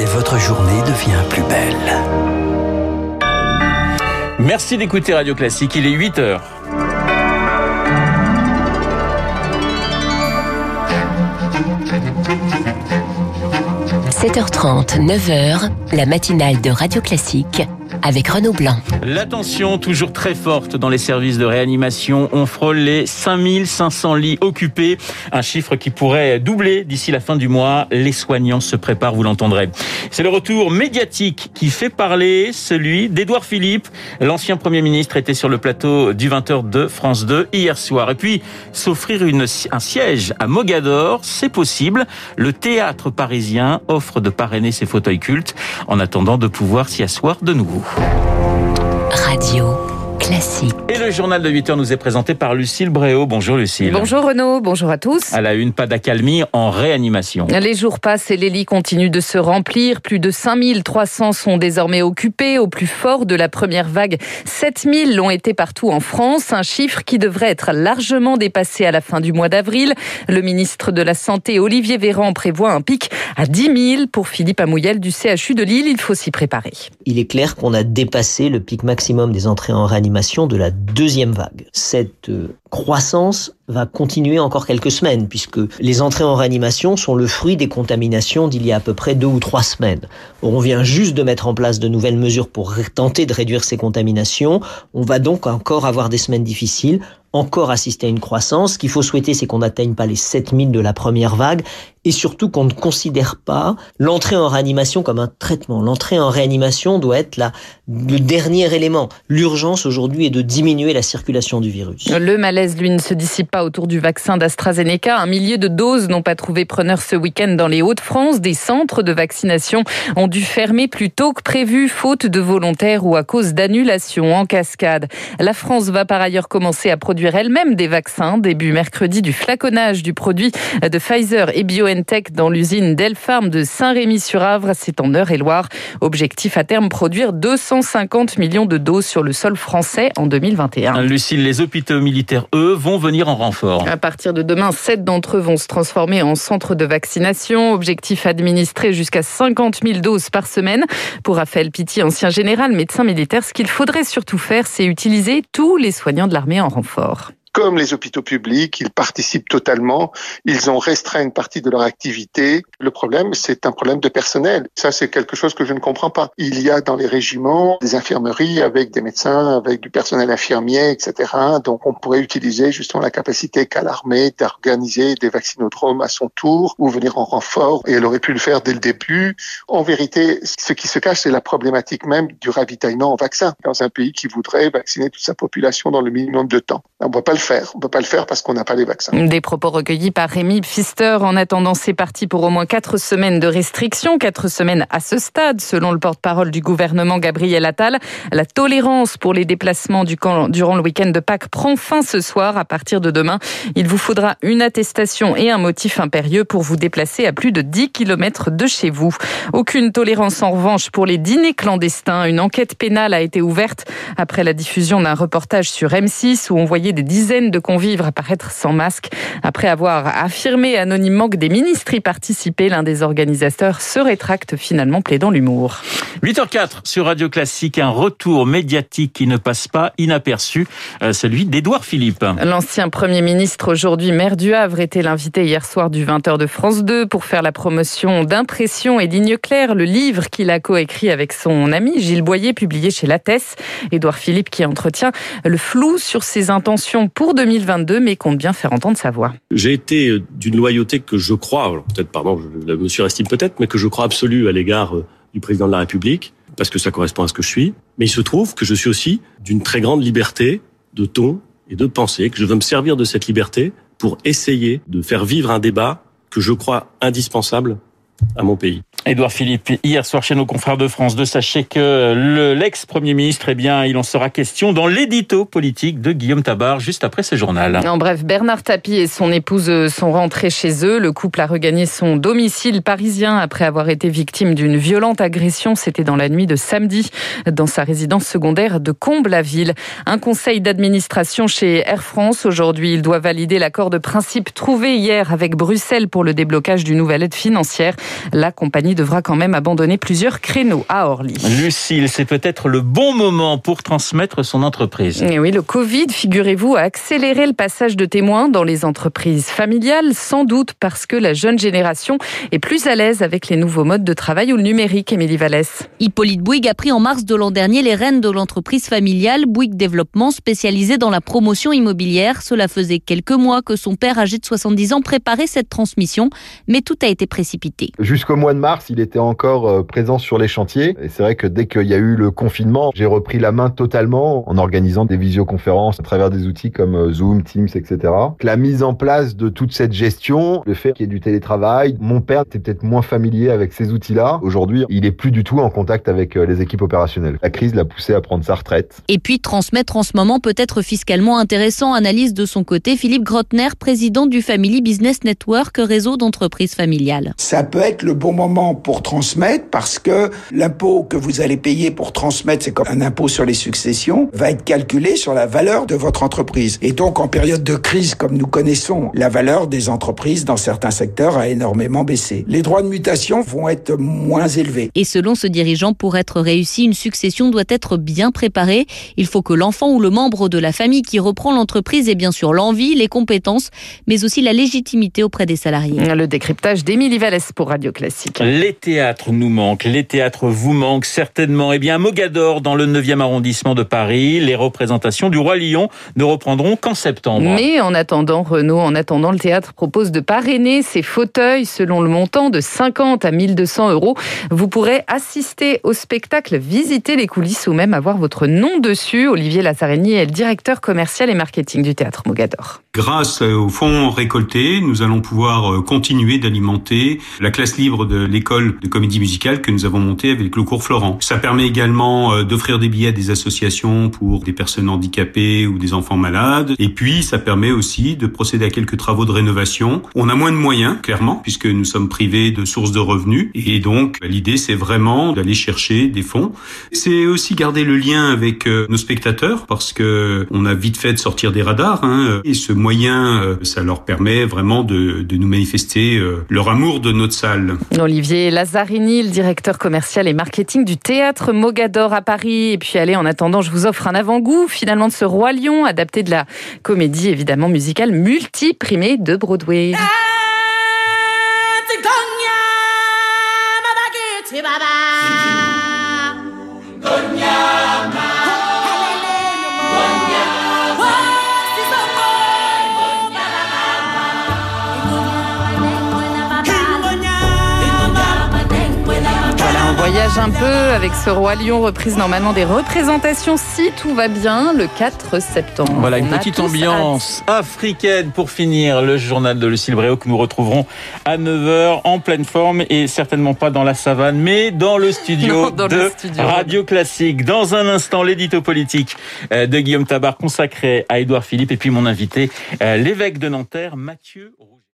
et votre journée devient plus belle. Merci d'écouter Radio Classique, il est 8 heures. 7h30, 9h, la matinale de Radio Classique avec Renaud Blanc. La tension toujours très forte dans les services de réanimation. On frôle les 5500 lits occupés, un chiffre qui pourrait doubler d'ici la fin du mois. Les soignants se préparent, vous l'entendrez. C'est le retour médiatique qui fait parler, celui d'Édouard Philippe. L'ancien Premier ministre était sur le plateau du 20h de France 2 hier soir. Et puis, s'offrir un siège à Mogador, c'est possible. Le théâtre parisien offre de parrainer ses fauteuils cultes en attendant de pouvoir s'y asseoir de nouveau. Radio classique. Et le journal de 8 heures nous est présenté par Lucille Bréau. Bonjour Lucille. Bonjour Renaud, bonjour à tous. À la une, pas d'accalmie en réanimation. Les jours passent et les lits continuent de se remplir. Plus de 5300 sont désormais occupés. Au plus fort de la première vague, 7000 l'ont été partout en France. Un chiffre qui devrait être largement dépassé à la fin du mois d'avril. Le ministre de la Santé, Olivier Véran, prévoit un pic à 10 000 pour Philippe Amouyel du CHU de Lille. Il faut s'y préparer. Il est clair qu'on a dépassé le pic maximum des entrées en réanimation de la deuxième vague. Cette euh, croissance va continuer encore quelques semaines puisque les entrées en réanimation sont le fruit des contaminations d'il y a à peu près deux ou trois semaines. On vient juste de mettre en place de nouvelles mesures pour tenter de réduire ces contaminations. On va donc encore avoir des semaines difficiles encore assister à une croissance. Ce qu'il faut souhaiter, c'est qu'on n'atteigne pas les 7000 de la première vague et surtout qu'on ne considère pas l'entrée en réanimation comme un traitement. L'entrée en réanimation doit être la, le dernier élément. L'urgence aujourd'hui est de diminuer la circulation du virus. Malaise, lui, ne se dissipe pas autour du vaccin d'AstraZeneca. Un millier de doses n'ont pas trouvé preneur ce week-end dans les Hauts-de-France. Des centres de vaccination ont dû fermer plus tôt que prévu, faute de volontaires ou à cause d'annulations en cascade. La France va par ailleurs commencer à produire elle-même des vaccins. Début mercredi du flaconnage du produit de Pfizer et BioNTech dans l'usine Delpharm de Saint-Rémy-sur-Avre. C'est en Eure-et-Loire. Objectif à terme produire 250 millions de doses sur le sol français en 2021. Lucille, les hôpitaux militaires, eux, vont venir en renfort. À partir de demain, sept d'entre eux vont se transformer en centres de vaccination. Objectif administré jusqu'à 50 000 doses par semaine. Pour Raphaël Pitti, ancien général, médecin militaire, ce qu'il faudrait surtout faire, c'est utiliser tous les soignants de l'armée en renfort comme les hôpitaux publics, ils participent totalement. Ils ont restreint une partie de leur activité. Le problème, c'est un problème de personnel. Ça, c'est quelque chose que je ne comprends pas. Il y a dans les régiments des infirmeries avec des médecins, avec du personnel infirmier, etc. Donc, on pourrait utiliser justement la capacité qu'a l'armée d'organiser des vaccinodromes à son tour ou venir en renfort. Et elle aurait pu le faire dès le début. En vérité, ce qui se cache, c'est la problématique même du ravitaillement en vaccin dans un pays qui voudrait vacciner toute sa population dans le minimum de temps. On ne peut pas le faire. On peut pas le faire parce qu'on n'a pas les vaccins. Des propos recueillis par Rémi Pfister. En attendant, c'est parti pour au moins quatre semaines de restrictions. Quatre semaines à ce stade, selon le porte-parole du gouvernement Gabriel Attal. La tolérance pour les déplacements durant le week-end de Pâques prend fin ce soir. À partir de demain, il vous faudra une attestation et un motif impérieux pour vous déplacer à plus de 10 km de chez vous. Aucune tolérance en revanche pour les dîners clandestins. Une enquête pénale a été ouverte après la diffusion d'un reportage sur M6 où on voyait des dizaines de convives apparaître sans masque. Après avoir affirmé anonymement que des ministres y participaient, l'un des organisateurs se rétracte finalement plaidant l'humour. 8h04 sur Radio Classique, un retour médiatique qui ne passe pas inaperçu, euh, celui d'Édouard Philippe. L'ancien Premier ministre, aujourd'hui maire du Havre, était l'invité hier soir du 20h de France 2 pour faire la promotion d'Impression et Ligne Claire, le livre qu'il a coécrit avec son ami Gilles Boyer, publié chez Lattès. Édouard Philippe qui entretient le flou sur ses intentions pour 2022, mais compte bien faire entendre sa voix. J'ai été euh, d'une loyauté que je crois, peut-être, pardon, je me surestime peut-être, mais que je crois absolue à l'égard euh, du président de la République, parce que ça correspond à ce que je suis. Mais il se trouve que je suis aussi d'une très grande liberté de ton et de pensée, que je veux me servir de cette liberté pour essayer de faire vivre un débat que je crois indispensable à mon pays. Édouard Philippe, hier soir chez nos confrères de France 2, sachez que l'ex-premier ministre, eh bien, il en sera question dans l'édito politique de Guillaume Tabar, juste après ce journal. En bref, Bernard Tapie et son épouse sont rentrés chez eux. Le couple a regagné son domicile parisien après avoir été victime d'une violente agression. C'était dans la nuit de samedi, dans sa résidence secondaire de Comble-la-Ville. Un conseil d'administration chez Air France. Aujourd'hui, il doit valider l'accord de principe trouvé hier avec Bruxelles pour le déblocage d'une nouvelle aide financière. La compagnie devra quand même abandonner plusieurs créneaux à Orly. Lucille, c'est peut-être le bon moment pour transmettre son entreprise. Et oui, le Covid, figurez-vous, a accéléré le passage de témoins dans les entreprises familiales, sans doute parce que la jeune génération est plus à l'aise avec les nouveaux modes de travail ou le numérique, Émilie Vallès. Hippolyte Bouygues a pris en mars de l'an dernier les rênes de l'entreprise familiale Bouygues Développement spécialisée dans la promotion immobilière. Cela faisait quelques mois que son père âgé de 70 ans préparait cette transmission, mais tout a été précipité. Jusqu'au mois de mars, il était encore euh, présent sur les chantiers. Et c'est vrai que dès qu'il y a eu le confinement, j'ai repris la main totalement en organisant des visioconférences à travers des outils comme euh, Zoom, Teams, etc. La mise en place de toute cette gestion, le fait qu'il y ait du télétravail, mon père était peut-être moins familier avec ces outils-là. Aujourd'hui, il est plus du tout en contact avec euh, les équipes opérationnelles. La crise l'a poussé à prendre sa retraite. Et puis transmettre en ce moment peut être fiscalement intéressant. Analyse de son côté Philippe Grotner, président du Family Business Network, réseau d'entreprises familiales. Ça peut être le bon moment pour transmettre parce que l'impôt que vous allez payer pour transmettre, c'est comme un impôt sur les successions, va être calculé sur la valeur de votre entreprise. Et donc en période de crise comme nous connaissons, la valeur des entreprises dans certains secteurs a énormément baissé. Les droits de mutation vont être moins élevés. Et selon ce dirigeant, pour être réussi, une succession doit être bien préparée. Il faut que l'enfant ou le membre de la famille qui reprend l'entreprise ait bien sûr l'envie, les compétences, mais aussi la légitimité auprès des salariés. Le décryptage d'Émilie Vallès pour Radio Classique. Les théâtres nous manquent, les théâtres vous manquent certainement. Eh bien, Mogador, dans le 9e arrondissement de Paris, les représentations du Roi Lion ne reprendront qu'en septembre. Mais en attendant, Renaud, en attendant, le théâtre propose de parrainer ses fauteuils selon le montant de 50 à 1200 euros. Vous pourrez assister au spectacle, visiter les coulisses ou même avoir votre nom dessus. Olivier Lazzarini est le directeur commercial et marketing du théâtre Mogador. Grâce aux fonds récoltés, nous allons pouvoir euh, continuer d'alimenter la classe libre de l'école de comédie musicale que nous avons montée avec le cours Florent. Ça permet également euh, d'offrir des billets à des associations pour des personnes handicapées ou des enfants malades. Et puis, ça permet aussi de procéder à quelques travaux de rénovation. On a moins de moyens, clairement, puisque nous sommes privés de sources de revenus. Et donc, l'idée, c'est vraiment d'aller chercher des fonds. C'est aussi garder le lien avec euh, nos spectateurs, parce que on a vite fait de sortir des radars. Hein, et ce moyen, ça leur permet vraiment de, de nous manifester leur amour de notre salle. Olivier Lazzarini, le directeur commercial et marketing du théâtre Mogador à Paris. Et puis allez, en attendant, je vous offre un avant-goût finalement de ce Roi Lion, adapté de la comédie évidemment musicale multiprimée de Broadway. Voyage un peu avec ce Roi Lion reprise normalement des représentations si tout va bien le 4 septembre. Voilà une petite ambiance africaine pour finir le journal de Lucille Bréau que nous retrouverons à 9h en pleine forme et certainement pas dans la savane mais dans le studio non, dans de le studio. Radio Classique. Dans un instant l'édito politique de Guillaume Tabar consacré à Édouard Philippe et puis mon invité l'évêque de Nanterre Mathieu